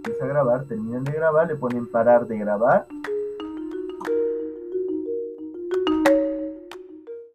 empieza a grabar, terminan de grabar, le ponen parar de grabar